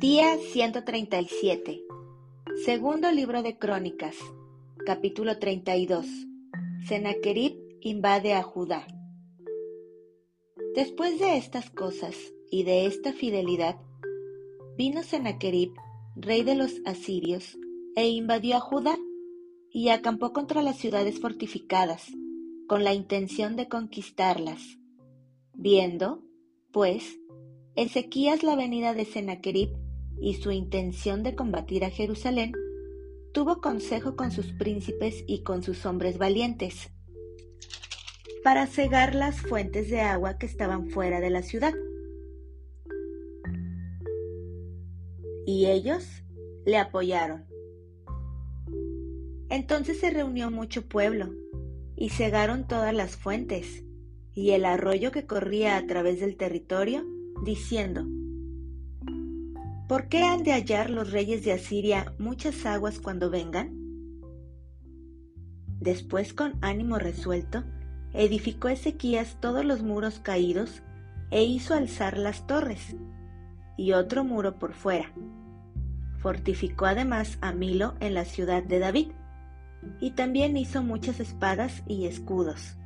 Día 137. Segundo libro de Crónicas. Capítulo 32. Sennacherib invade a Judá. Después de estas cosas y de esta fidelidad, vino Sennacherib, rey de los asirios, e invadió a Judá y acampó contra las ciudades fortificadas, con la intención de conquistarlas. Viendo, pues, Ezequías la venida de Sennacherib y su intención de combatir a Jerusalén, tuvo consejo con sus príncipes y con sus hombres valientes para cegar las fuentes de agua que estaban fuera de la ciudad. Y ellos le apoyaron. Entonces se reunió mucho pueblo y cegaron todas las fuentes y el arroyo que corría a través del territorio, diciendo, ¿Por qué han de hallar los reyes de Asiria muchas aguas cuando vengan? Después, con ánimo resuelto, edificó Ezequías todos los muros caídos e hizo alzar las torres y otro muro por fuera. Fortificó además a Milo en la ciudad de David y también hizo muchas espadas y escudos.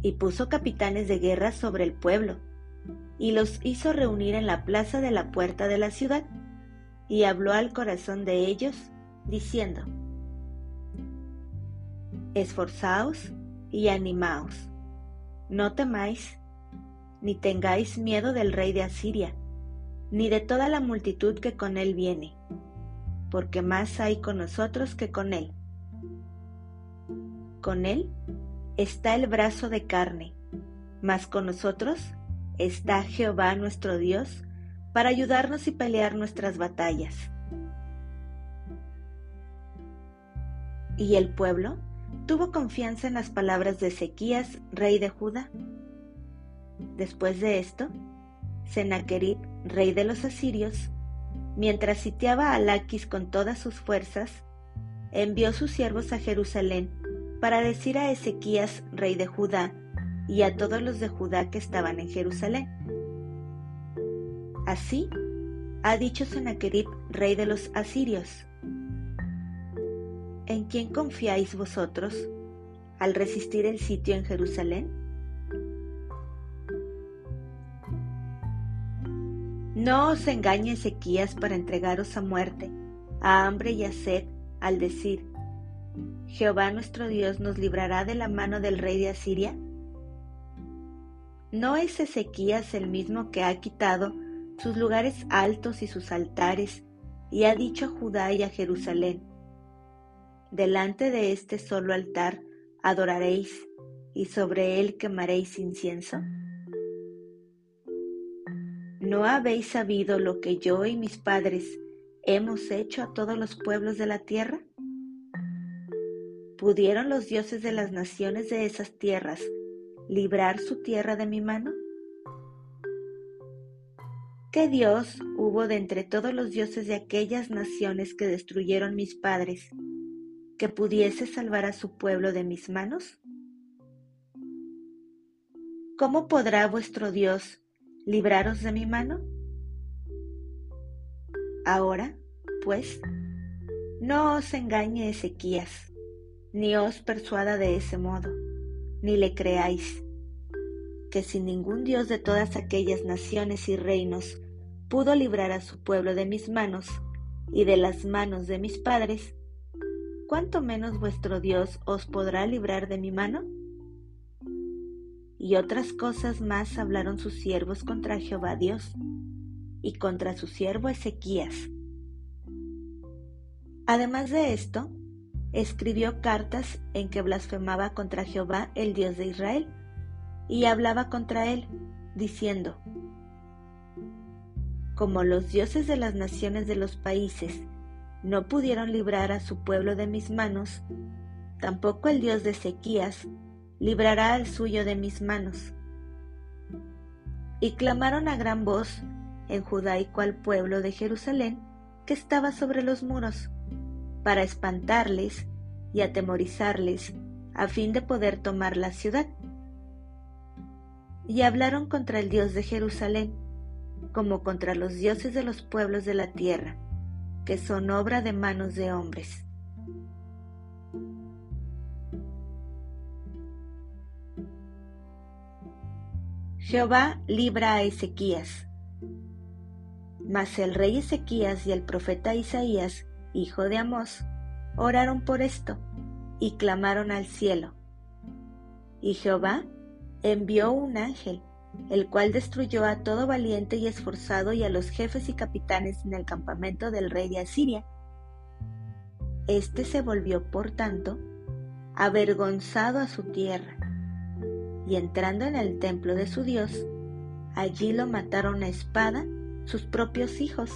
Y puso capitanes de guerra sobre el pueblo y los hizo reunir en la plaza de la puerta de la ciudad, y habló al corazón de ellos, diciendo, Esforzaos y animaos, no temáis, ni tengáis miedo del rey de Asiria, ni de toda la multitud que con él viene, porque más hay con nosotros que con él. Con él está el brazo de carne, mas con nosotros está Jehová nuestro Dios para ayudarnos y pelear nuestras batallas. Y el pueblo tuvo confianza en las palabras de Ezequías, rey de Judá. Después de esto, Sennacherib, rey de los asirios, mientras sitiaba a Laquis con todas sus fuerzas, envió sus siervos a Jerusalén para decir a Ezequías, rey de Judá, y a todos los de Judá que estaban en Jerusalén. Así ha dicho Sennacherib, rey de los asirios. ¿En quién confiáis vosotros al resistir el sitio en Jerusalén? No os engañe Ezequías para entregaros a muerte, a hambre y a sed, al decir, Jehová nuestro Dios nos librará de la mano del rey de Asiria. ¿No es Ezequías el mismo que ha quitado sus lugares altos y sus altares y ha dicho a Judá y a Jerusalén, delante de este solo altar adoraréis y sobre él quemaréis incienso? ¿No habéis sabido lo que yo y mis padres hemos hecho a todos los pueblos de la tierra? ¿Pudieron los dioses de las naciones de esas tierras librar su tierra de mi mano? ¿Qué Dios hubo de entre todos los dioses de aquellas naciones que destruyeron mis padres que pudiese salvar a su pueblo de mis manos? ¿Cómo podrá vuestro Dios libraros de mi mano? Ahora, pues, no os engañe Ezequías, ni os persuada de ese modo ni le creáis, que sin ningún Dios de todas aquellas naciones y reinos pudo librar a su pueblo de mis manos y de las manos de mis padres, ¿cuánto menos vuestro Dios os podrá librar de mi mano? Y otras cosas más hablaron sus siervos contra Jehová Dios y contra su siervo Ezequías. Además de esto, escribió cartas en que blasfemaba contra Jehová, el Dios de Israel, y hablaba contra él, diciendo, Como los dioses de las naciones de los países no pudieron librar a su pueblo de mis manos, tampoco el Dios de Ezequías librará al suyo de mis manos. Y clamaron a gran voz en Judá y cual pueblo de Jerusalén que estaba sobre los muros, para espantarles y atemorizarles, a fin de poder tomar la ciudad. Y hablaron contra el Dios de Jerusalén, como contra los dioses de los pueblos de la tierra, que son obra de manos de hombres. Jehová libra a Ezequías. Mas el rey Ezequías y el profeta Isaías, hijo de Amós, oraron por esto y clamaron al cielo. Y Jehová envió un ángel, el cual destruyó a todo valiente y esforzado y a los jefes y capitanes en el campamento del rey de Asiria. Este se volvió, por tanto, avergonzado a su tierra, y entrando en el templo de su Dios, allí lo mataron a espada sus propios hijos.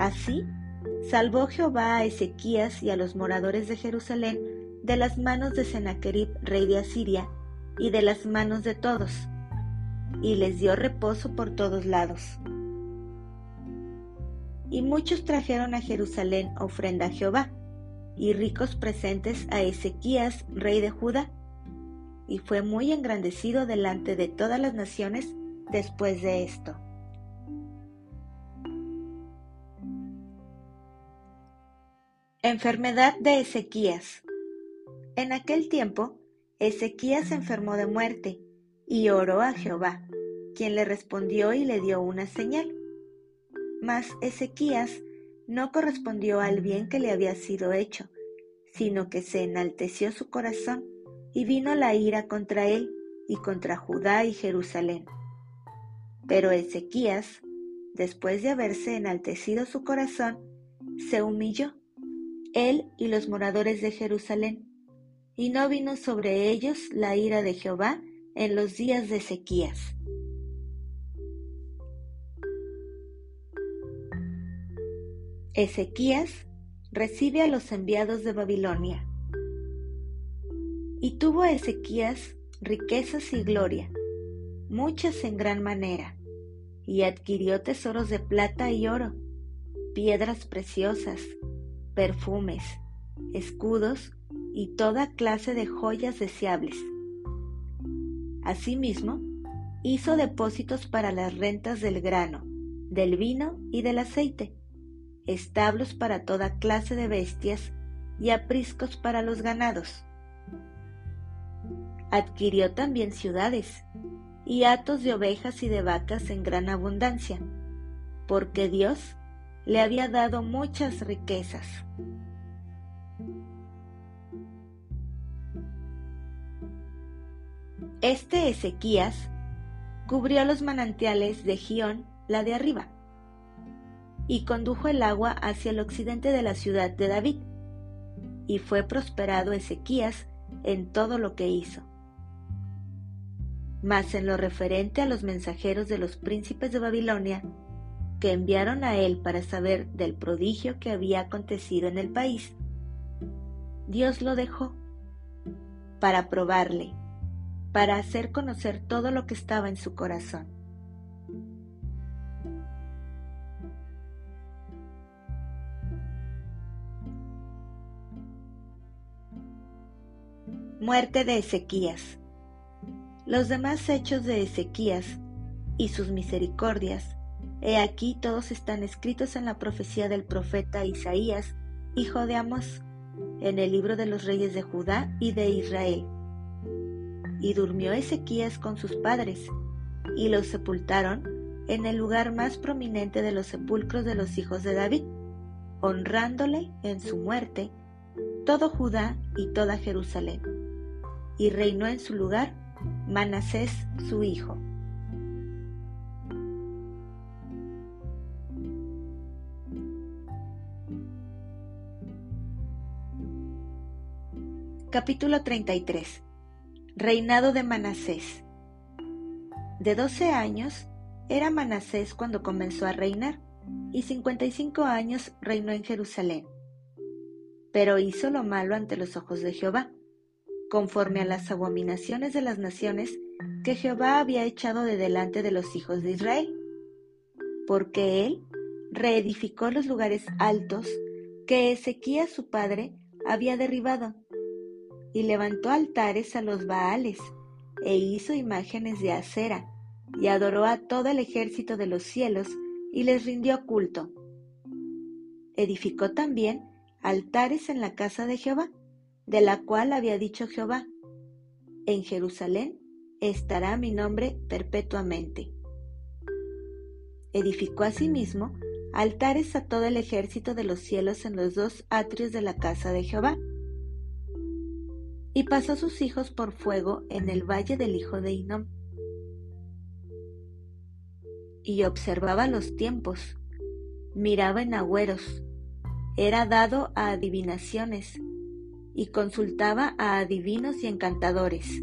Así salvó Jehová a Ezequías y a los moradores de Jerusalén de las manos de Sennacherib, rey de Asiria, y de las manos de todos, y les dio reposo por todos lados. Y muchos trajeron a Jerusalén ofrenda a Jehová, y ricos presentes a Ezequías, rey de Judá, y fue muy engrandecido delante de todas las naciones después de esto. Enfermedad de Ezequías. En aquel tiempo, Ezequías se enfermó de muerte y oró a Jehová, quien le respondió y le dio una señal. Mas Ezequías no correspondió al bien que le había sido hecho, sino que se enalteció su corazón y vino la ira contra él y contra Judá y Jerusalén. Pero Ezequías, después de haberse enaltecido su corazón, se humilló él y los moradores de Jerusalén, y no vino sobre ellos la ira de Jehová en los días de Ezequías. Ezequías recibe a los enviados de Babilonia. Y tuvo Ezequías riquezas y gloria, muchas en gran manera, y adquirió tesoros de plata y oro, piedras preciosas, perfumes, escudos y toda clase de joyas deseables. Asimismo, hizo depósitos para las rentas del grano, del vino y del aceite, establos para toda clase de bestias y apriscos para los ganados. Adquirió también ciudades y hatos de ovejas y de vacas en gran abundancia, porque Dios le había dado muchas riquezas. Este Ezequías cubrió los manantiales de Gión, la de arriba, y condujo el agua hacia el occidente de la ciudad de David, y fue prosperado Ezequías en todo lo que hizo. Mas en lo referente a los mensajeros de los príncipes de Babilonia, que enviaron a él para saber del prodigio que había acontecido en el país, Dios lo dejó para probarle, para hacer conocer todo lo que estaba en su corazón. Muerte de Ezequías. Los demás hechos de Ezequías y sus misericordias He aquí todos están escritos en la profecía del profeta Isaías, hijo de Amós, en el libro de los reyes de Judá y de Israel. Y durmió Ezequías con sus padres, y los sepultaron en el lugar más prominente de los sepulcros de los hijos de David, honrándole en su muerte todo Judá y toda Jerusalén. Y reinó en su lugar Manasés su hijo. Capítulo 33 Reinado de Manasés De doce años era Manasés cuando comenzó a reinar, y cincuenta y cinco años reinó en Jerusalén. Pero hizo lo malo ante los ojos de Jehová, conforme a las abominaciones de las naciones que Jehová había echado de delante de los hijos de Israel, porque él reedificó los lugares altos que Ezequías su padre había derribado y levantó altares a los Baales, e hizo imágenes de acera, y adoró a todo el ejército de los cielos y les rindió culto. Edificó también altares en la casa de Jehová, de la cual había dicho Jehová, en Jerusalén estará mi nombre perpetuamente. Edificó asimismo altares a todo el ejército de los cielos en los dos atrios de la casa de Jehová. Y pasó sus hijos por fuego en el valle del hijo de Inom. Y observaba los tiempos, miraba en agüeros, era dado a adivinaciones, y consultaba a adivinos y encantadores.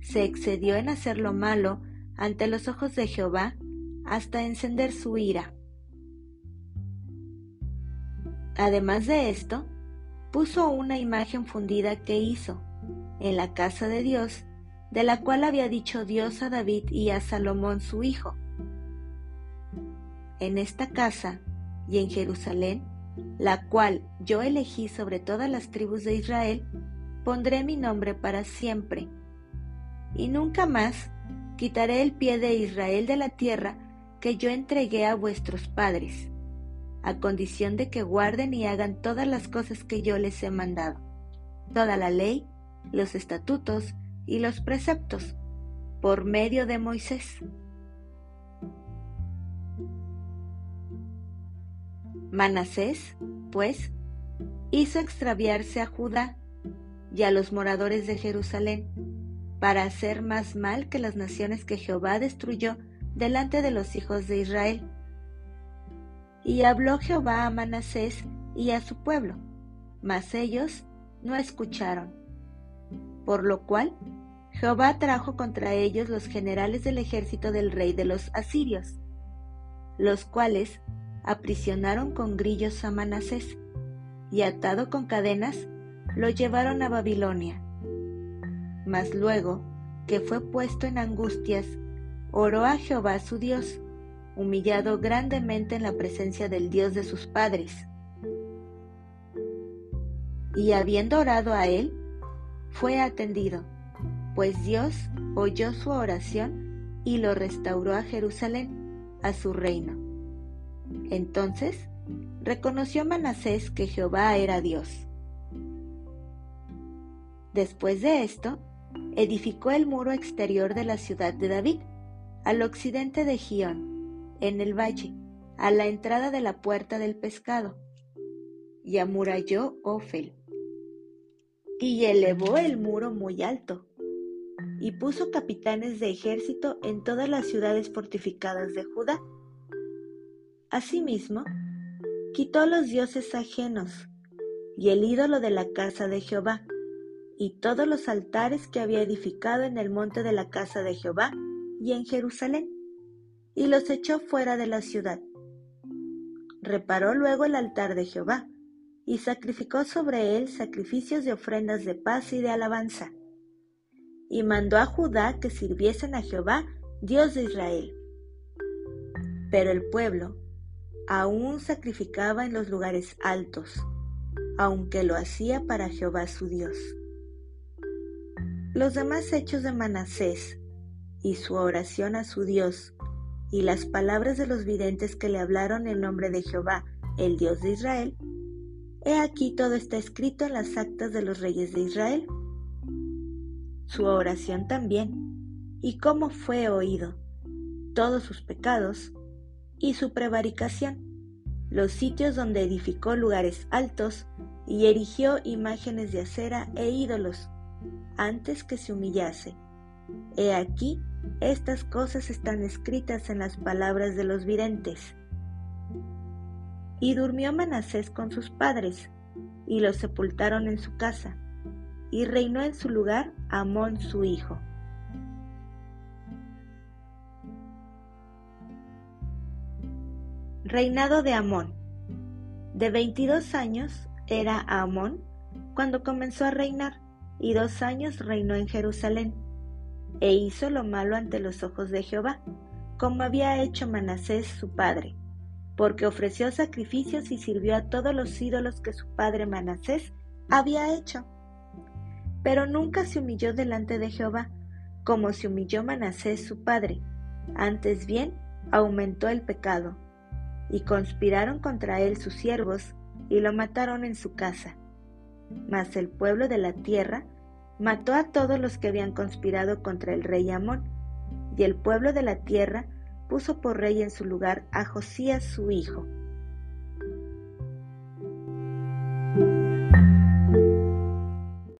Se excedió en hacer lo malo ante los ojos de Jehová hasta encender su ira. Además de esto, puso una imagen fundida que hizo en la casa de Dios, de la cual había dicho Dios a David y a Salomón su hijo. En esta casa y en Jerusalén, la cual yo elegí sobre todas las tribus de Israel, pondré mi nombre para siempre. Y nunca más quitaré el pie de Israel de la tierra que yo entregué a vuestros padres a condición de que guarden y hagan todas las cosas que yo les he mandado, toda la ley, los estatutos y los preceptos, por medio de Moisés. Manasés, pues, hizo extraviarse a Judá y a los moradores de Jerusalén, para hacer más mal que las naciones que Jehová destruyó delante de los hijos de Israel y habló Jehová a Manasés y a su pueblo, mas ellos no escucharon. Por lo cual Jehová trajo contra ellos los generales del ejército del rey de los asirios, los cuales aprisionaron con grillos a Manasés, y atado con cadenas, lo llevaron a Babilonia. Mas luego que fue puesto en angustias, oró a Jehová su Dios, humillado grandemente en la presencia del Dios de sus padres. Y habiendo orado a él, fue atendido, pues Dios oyó su oración y lo restauró a Jerusalén, a su reino. Entonces reconoció Manasés que Jehová era Dios. Después de esto, edificó el muro exterior de la ciudad de David, al occidente de Gión, en el valle, a la entrada de la puerta del pescado, y amuralló Ofel, y elevó el muro muy alto, y puso capitanes de ejército en todas las ciudades fortificadas de Judá. Asimismo, quitó los dioses ajenos, y el ídolo de la casa de Jehová, y todos los altares que había edificado en el monte de la casa de Jehová y en Jerusalén y los echó fuera de la ciudad. Reparó luego el altar de Jehová, y sacrificó sobre él sacrificios de ofrendas de paz y de alabanza. Y mandó a Judá que sirviesen a Jehová, Dios de Israel. Pero el pueblo aún sacrificaba en los lugares altos, aunque lo hacía para Jehová su Dios. Los demás hechos de Manasés y su oración a su Dios y las palabras de los videntes que le hablaron en nombre de Jehová, el Dios de Israel, he aquí todo está escrito en las actas de los reyes de Israel. Su oración también, y cómo fue oído, todos sus pecados, y su prevaricación, los sitios donde edificó lugares altos y erigió imágenes de acera e ídolos, antes que se humillase. He aquí estas cosas están escritas en las palabras de los videntes. Y durmió Manasés con sus padres, y los sepultaron en su casa, y reinó en su lugar Amón su hijo. Reinado de Amón. De veintidós años era Amón cuando comenzó a reinar, y dos años reinó en Jerusalén e hizo lo malo ante los ojos de Jehová, como había hecho Manasés su padre, porque ofreció sacrificios y sirvió a todos los ídolos que su padre Manasés había hecho. Pero nunca se humilló delante de Jehová, como se humilló Manasés su padre, Antes bien, aumentó el pecado, y conspiraron contra él sus siervos, y lo mataron en su casa. Mas el pueblo de la tierra mató a todos los que habían conspirado contra el rey Amón, y el pueblo de la tierra puso por rey en su lugar a Josías su hijo.